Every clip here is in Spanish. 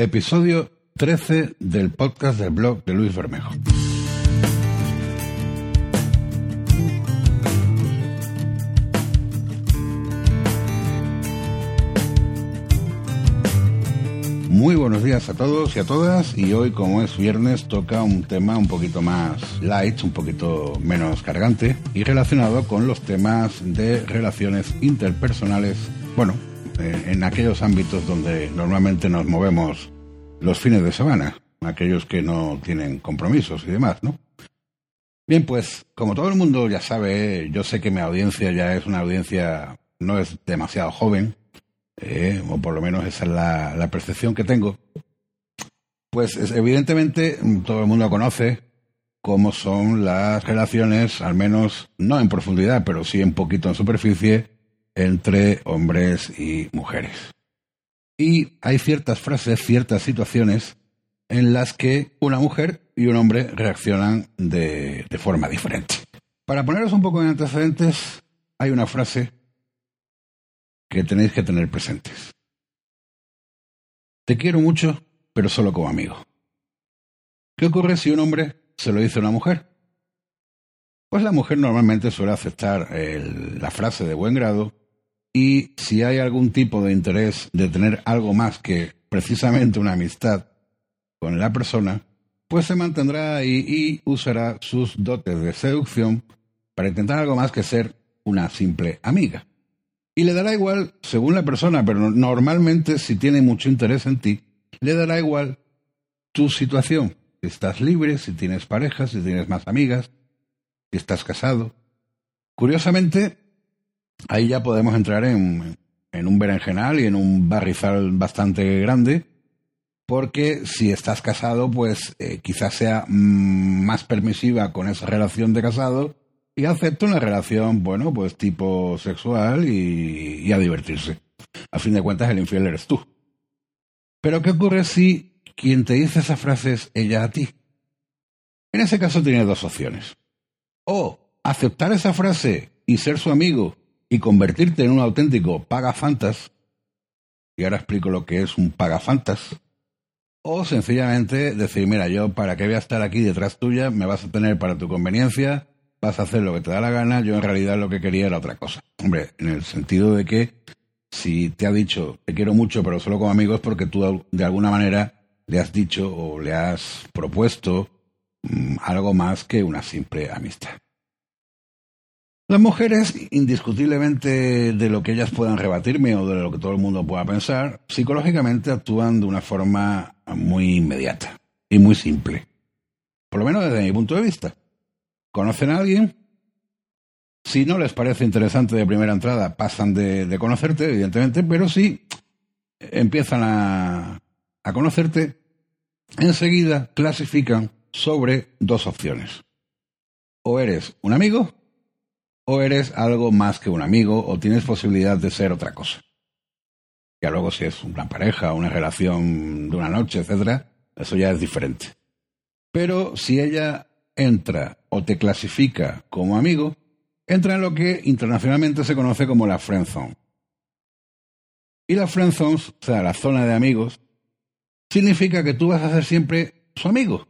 Episodio 13 del podcast del blog de Luis Bermejo. Muy buenos días a todos y a todas y hoy como es viernes toca un tema un poquito más light, un poquito menos cargante y relacionado con los temas de relaciones interpersonales, bueno, eh, en aquellos ámbitos donde normalmente nos movemos los fines de semana, aquellos que no tienen compromisos y demás, ¿no? Bien, pues como todo el mundo ya sabe, yo sé que mi audiencia ya es una audiencia, no es demasiado joven, eh, o por lo menos esa es la, percepción que tengo, pues evidentemente mm, todo el mundo conoce cómo son las relaciones, al menos no en profundidad, pero sí un poquito en superficie, entre hombres y mujeres. Y hay ciertas frases, ciertas situaciones en las que una mujer y un hombre reaccionan de, de forma diferente. Para poneros un poco en antecedentes, hay una frase que tenéis que tener presentes. Te quiero mucho, pero solo como amigo. ¿Qué ocurre si un hombre se lo dice a una mujer? Pues la mujer normalmente suele aceptar la frase de buen grado y si hay algún tipo de interés de tener algo más que precisamente una amistad con la persona, pues se mantendrá ahí y usará sus dotes de seducción para intentar algo más que ser una simple amiga. Y le dará igual, según la persona, pero normalmente si tiene mucho interés en ti, le dará igual tu situación. Si estás libre, si tienes pareja, si tienes más amigas, si estás casado. Curiosamente, ahí ya podemos entrar en, un berenjenal y en un barrizal bastante grande, porque si estás casado, pues eh, quizás sea mm, más permisiva con esa relación de casado y acepta una relación, bueno, pues tipo sexual y, a divertirse. A fin de cuentas, el infiel eres tú. Pero ¿qué ocurre si quien te dice esa frase es ella a ti? En ese caso tienes dos opciones. O aceptar esa frase y ser su amigo y convertirte en un auténtico pagafantas, y ahora explico lo que es un pagafantas, o sencillamente decir, mira, yo para qué voy a estar aquí detrás tuya, me vas a tener para tu conveniencia, vas a hacer lo que te da la gana, yo en realidad lo que quería era otra cosa. Hombre, en el sentido de que si te ha dicho te quiero mucho pero solo como amigo es porque tú de alguna manera le has dicho o le has propuesto mm, algo más que una simple amistad. Las mujeres, indiscutiblemente de lo que ellas puedan rebatirme o de lo que todo el mundo pueda pensar, psicológicamente actúan de una forma muy inmediata y muy simple. Por lo menos desde mi punto de vista conocen a alguien, si no les parece interesante de primera entrada, pasan de, conocerte, evidentemente, pero si empiezan a, a conocerte, enseguida clasifican sobre dos opciones. O eres un amigo, o eres algo más que un amigo, o tienes posibilidad de ser otra cosa. Ya luego si es una pareja, una relación de una noche, etcétera, eso ya es diferente. Pero si ella entra o te clasifica como amigo, entra en lo que internacionalmente se conoce como la friend zone. Y la friend zone, o sea, la zona de amigos, significa que tú vas a ser siempre su amigo,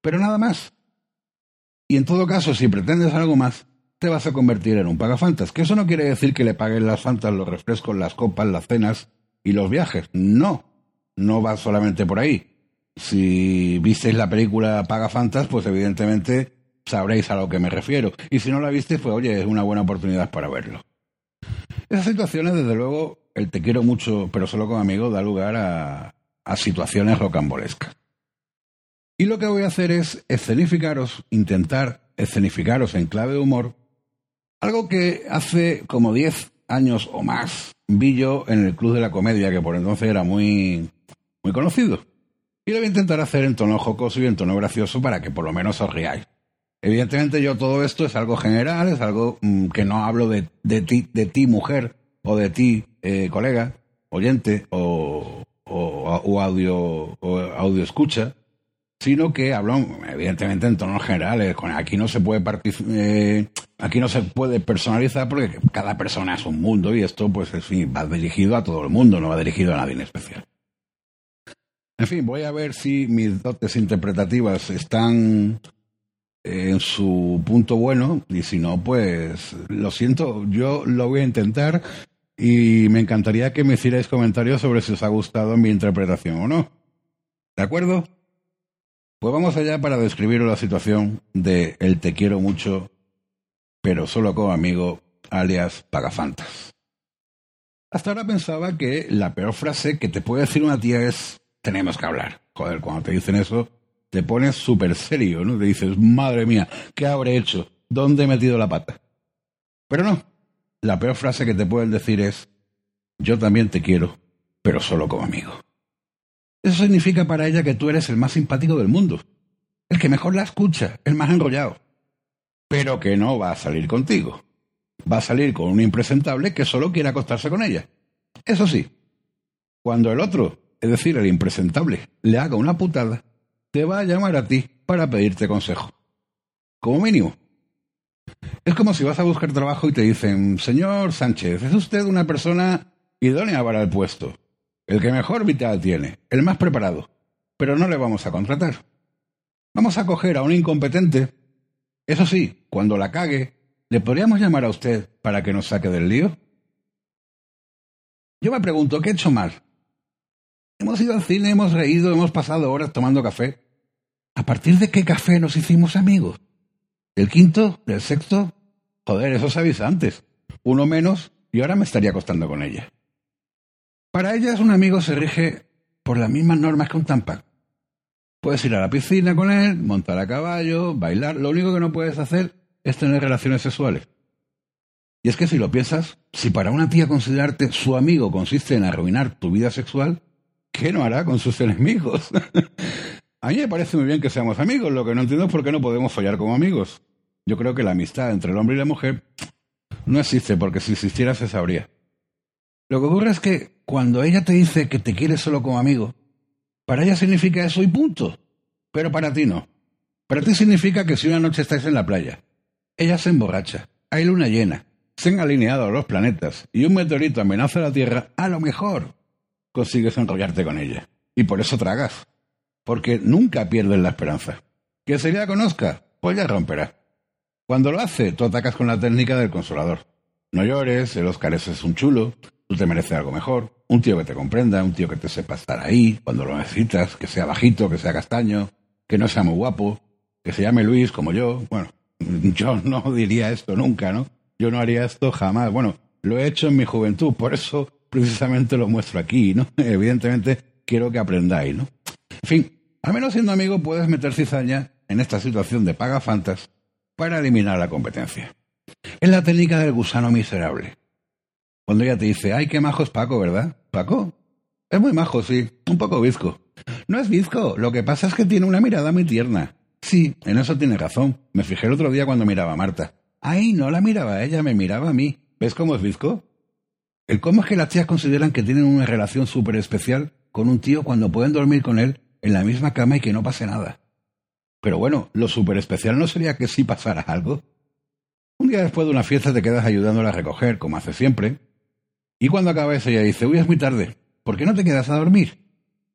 pero nada más. Y en todo caso, si pretendes algo más, te vas a convertir en un pagafantas. Que eso no quiere decir que le paguen las fantas, los refrescos, las copas, las cenas y los viajes. No, no va solamente por ahí si visteis la película Paga Fantas, pues evidentemente sabréis a lo que me refiero. Y si no la visteis, pues oye, es una buena oportunidad para verlo. Esas situaciones, desde luego, el te quiero mucho, pero solo como amigo, da lugar a, a situaciones rocambolescas. Y lo que voy a hacer es escenificaros, intentar escenificaros en clave de humor, algo que hace como 10 años o más vi yo en el Club de la Comedia, que por entonces era muy, muy conocido. Y lo voy a intentar hacer en tono jocoso y en tono gracioso para que por lo menos os riáis. Evidentemente yo todo esto es algo general, es algo mm, que no hablo de, de, ti, de ti mujer o de ti eh, colega, oyente o, o, audio, o audio escucha, sino que hablo evidentemente en tonos generales. Aquí no se puede eh, aquí no se puede personalizar porque cada persona es un mundo y esto pues en va dirigido a todo el mundo, no va dirigido a nadie en especial. En fin, voy a ver si mis dotes interpretativas están en su punto bueno y si no, pues lo siento, yo lo voy a intentar y me encantaría que me hicierais comentarios sobre si os ha gustado mi interpretación o no. ¿De acuerdo? Pues vamos allá para describir la situación de el te quiero mucho, pero solo como amigo, alias Pagafantas. Hasta ahora pensaba que la peor frase que te puede decir una tía es tenemos que hablar. Joder, cuando te dicen eso, te pones súper serio, ¿no? Te dices, madre mía, ¿qué habré hecho? ¿Dónde he metido la pata? Pero no, la peor frase que te pueden decir es, yo también te quiero, pero solo como amigo. Eso significa para ella que tú eres el más simpático del mundo, el que mejor la escucha, el más enrollado, pero que no va a salir contigo. Va a salir con un impresentable que solo quiere acostarse con ella. Eso sí, cuando el otro es decir, el impresentable, le haga una putada, te va a llamar a ti para pedirte consejo. Como mínimo. Es como si vas a buscar trabajo y te dicen, señor Sánchez, es usted una persona idónea para el puesto, el que mejor vital tiene, el más preparado, pero no le vamos a contratar. Vamos a coger a un incompetente. Eso sí, cuando la cague, ¿le podríamos llamar a usted para que nos saque del lío? Yo me pregunto, ¿qué he hecho mal? Hemos ido al cine, hemos reído, hemos pasado horas tomando café. ¿A partir de qué café nos hicimos amigos? ¿El quinto? ¿El sexto? Joder, eso avisa antes. Uno menos y ahora me estaría acostando con ella. Para ellas un amigo se rige por las mismas normas que un tampac. Puedes ir a la piscina con él, montar a caballo, bailar. Lo único que no puedes hacer es tener relaciones sexuales. Y es que si lo piensas, si para una tía considerarte su amigo consiste en arruinar tu vida sexual, ¿qué no hará con sus enemigos? A mí me parece muy bien que seamos amigos, lo que no entiendo es por qué no podemos follar como amigos. Yo creo que la amistad entre el hombre y la mujer no existe, porque si existiera se sabría. Lo que ocurre es que cuando ella te dice que te quiere solo como amigo, para ella significa eso y punto. Pero para ti no. Para ti significa que si una noche estáis en la playa, ella se emborracha, hay luna llena, se han alineado los planetas y un meteorito amenaza la Tierra, a lo mejor consigues enrollarte con ella. Y por eso tragas. Porque nunca pierdes la esperanza. Que se la conozca, pues ya romperá. Cuando lo hace, tú atacas con la técnica del consolador. No llores, el Oscar es un chulo, tú te mereces algo mejor, un tío que te comprenda, un tío que te sepa estar ahí cuando lo necesitas, que sea bajito, que sea castaño, que no sea muy guapo, que se llame Luis como yo. Bueno, yo no diría esto nunca, ¿no? Yo no haría esto jamás. Bueno, lo he hecho en mi juventud, por eso precisamente lo muestro aquí, ¿no? Evidentemente quiero que aprendáis, ¿no? En fin, al menos siendo amigo puedes meter cizaña en esta situación de paga fantas para eliminar la competencia. Es la técnica del gusano miserable. Cuando ella te dice, ay, qué majo es Paco, ¿verdad? ¿Paco? Es muy majo, sí, un poco bizco. No es bizco, lo que pasa es que tiene una mirada muy tierna. Sí, en eso tiene razón. Me fijé el otro día cuando miraba a Marta. Ay, no la miraba ella, me miraba a mí. ¿Ves cómo es bizco? El cómo es que las tías consideran que tienen una relación súper especial con un tío cuando pueden dormir con él en la misma cama y que no pase nada. Pero bueno, lo súper especial no sería que sí pasara algo. Un día después de una fiesta te quedas ayudándola a recoger, como hace siempre, y cuando acabas ella dice, uy, es muy tarde, ¿por qué no te quedas a dormir?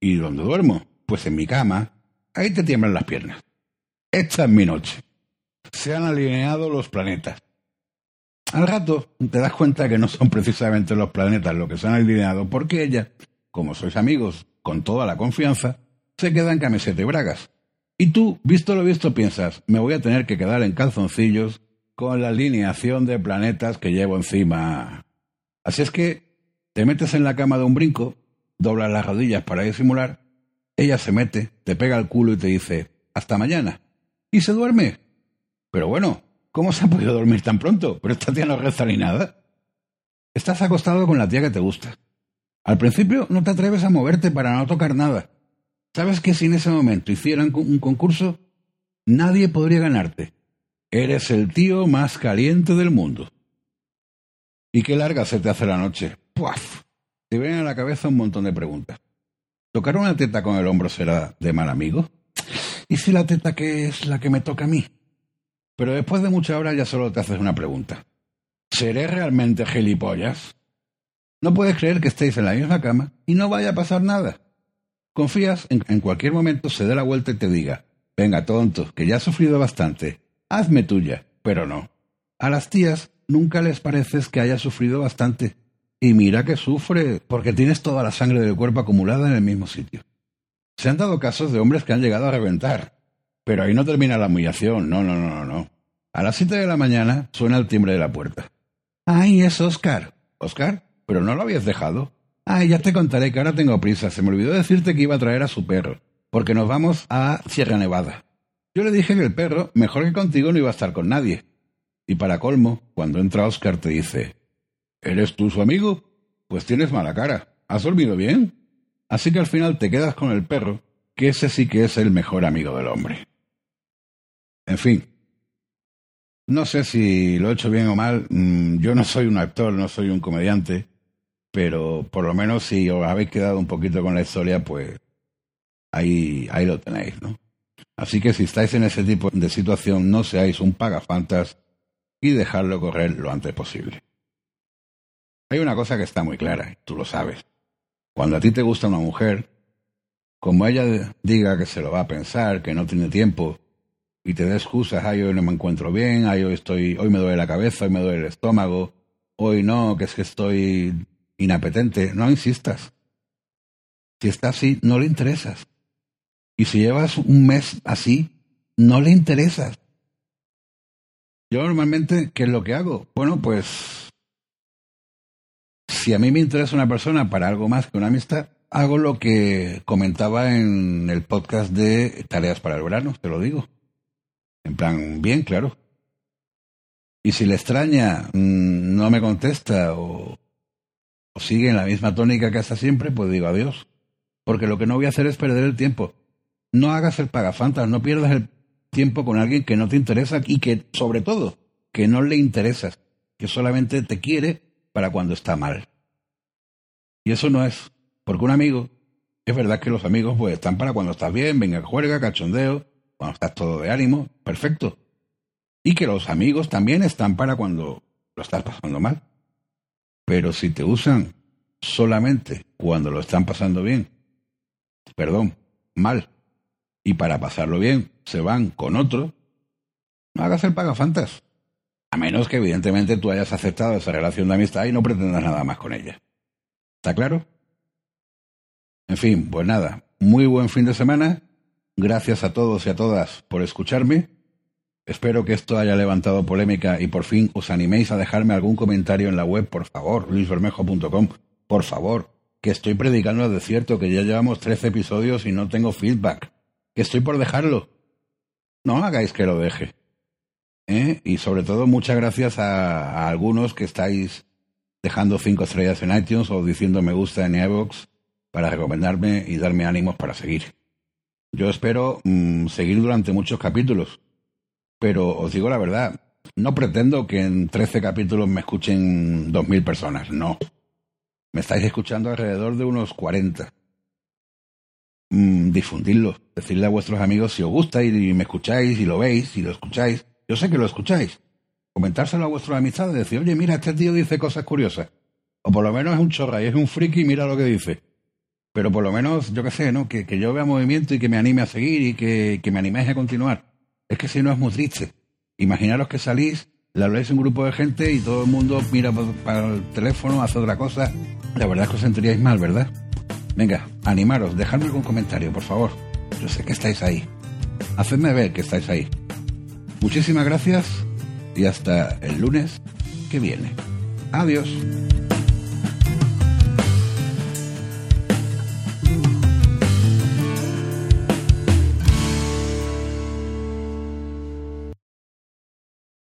¿Y dónde duermo? Pues en mi cama. Ahí te tiemblan las piernas. Esta es mi noche. Se han alineado los planetas. Al rato te das cuenta que no son precisamente los planetas los que se han alineado, porque ella, como sois amigos con toda la confianza, se queda en camiseta y bragas. Y tú, visto lo visto, piensas, me voy a tener que quedar en calzoncillos con la alineación de planetas que llevo encima. Así es que te metes en la cama de un brinco, doblas las rodillas para disimular, ella se mete, te pega el culo y te dice, hasta mañana. Y se duerme. Pero bueno, ¿Cómo se ha podido dormir tan pronto? Pero esta tía no reza ni nada. Estás acostado con la tía que te gusta. Al principio no te atreves a moverte para no tocar nada. ¿Sabes que si en ese momento hicieran un concurso, nadie podría ganarte? Eres el tío más caliente del mundo. ¿Y qué larga se te hace la noche? ¡Puaf! Te vienen a la cabeza un montón de preguntas. ¿Tocar una teta con el hombro será de mal amigo? ¿Y si la teta que es la que me toca a mí? Pero después de muchas horas ya solo te haces una pregunta. ¿Seré realmente gilipollas? No puedes creer que estéis en la misma cama y no vaya a pasar nada. Confías en que en cualquier momento se dé la vuelta y te diga, venga tonto, que ya has sufrido bastante, hazme tuya, pero no. A las tías nunca les pareces que haya sufrido bastante. Y mira que sufre, porque tienes toda la sangre del cuerpo acumulada en el mismo sitio. Se han dado casos de hombres que han llegado a reventar. Pero ahí no termina la humillación, no, no, no, no. A las siete de la mañana suena el timbre de la puerta. ¡Ay, es Oscar! ¿Oscar? ¿Pero no lo habías dejado? Ay, ya te contaré que ahora tengo prisa. Se me olvidó decirte que iba a traer a su perro, porque nos vamos a Sierra Nevada. Yo le dije que el perro, mejor que contigo, no iba a estar con nadie. Y para colmo, cuando entra Oscar te dice, ¿Eres tú su amigo? Pues tienes mala cara. ¿Has dormido bien? Así que al final te quedas con el perro, que ese sí que es el mejor amigo del hombre. En fin. No sé si lo he hecho bien o mal. Mm, yo no soy un actor, no soy un comediante, pero por lo menos si os habéis quedado un poquito con la historia, pues ahí, ahí lo tenéis, ¿no? Así que si estáis en ese tipo de situación, no seáis un pagafantas y dejarlo correr lo antes posible. Hay una cosa que está muy clara, tú lo sabes. Cuando a ti te gusta una mujer, como ella diga que se lo va a pensar, que no tiene tiempo, y te dé excusas, ay, hoy no me encuentro bien, ay, hoy estoy, hoy me duele la cabeza, hoy me duele el estómago, hoy no, que es que estoy inapetente, no insistas. Si está así, no le interesas. Y si llevas un mes así, no le interesas. Yo normalmente, ¿qué es lo que hago? Bueno, pues si a mí me interesa una persona para algo más que una amistad, hago lo que comentaba en el podcast de Tareas para el Verano, te lo digo. En plan, bien, claro. Y si le extraña, mm, no me contesta o, o sigue en la misma tónica que hasta siempre, pues digo adiós. Porque lo que no voy a hacer es perder el tiempo. No hagas el pagafantas, no pierdas el tiempo con alguien que no te interesa y que, sobre todo, que no le interesas, que solamente te quiere para cuando está mal. Y eso no es, porque un amigo, es verdad que los amigos pues están para cuando estás bien, venga, juega, cachondeo, cuando estás todo de ánimo, perfecto. Y que los amigos también están para cuando lo estás pasando mal. Pero si te usan solamente cuando lo están pasando bien, perdón, mal, y para pasarlo bien se van con otro, no hagas el pagafantas. A menos que evidentemente tú hayas aceptado esa relación de amistad y no pretendas nada más con ella. ¿Está claro? En fin, pues nada, muy buen fin de semana. Gracias a todos y a todas por escucharme. Espero que esto haya levantado polémica y por fin os animéis a dejarme algún comentario en la web, por favor, luisbermejo.com. Por favor, que estoy predicando al desierto, que ya llevamos 13 episodios y no tengo feedback que estoy por dejarlo. No hagáis que lo deje. ¿Eh? Y sobre todo, muchas gracias a, algunos que estáis dejando cinco estrellas en iTunes o diciendo me gusta en iVoox para recomendarme y darme ánimos para seguir. Yo espero mm, seguir durante muchos capítulos, pero os digo la verdad, no pretendo que en 13 capítulos me escuchen 2.000 personas, no. Me estáis escuchando alrededor de unos 40. Mm, difundirlo, decirle a vuestros amigos si os gusta y, me escucháis y lo veis y lo escucháis. Yo sé que lo escucháis. Comentárselo a vuestros amistades, decir, oye, mira, este tío dice cosas curiosas. O por lo menos es un chorra y es un friki y mira lo que dice. Pero por lo menos, yo qué sé, ¿no? Que, que, yo vea movimiento y que me anime a seguir y que, que me animéis a continuar. Es que si no es muy triste. Imaginaros que salís, le habláis un grupo de gente y todo el mundo mira para el teléfono, hace otra cosa. La verdad es que os sentiríais mal, ¿verdad? Venga, animaros, dejadme algún comentario, por favor. Yo sé que estáis ahí. Hacedme ver que estáis ahí. Muchísimas gracias y hasta el lunes que viene. Adiós.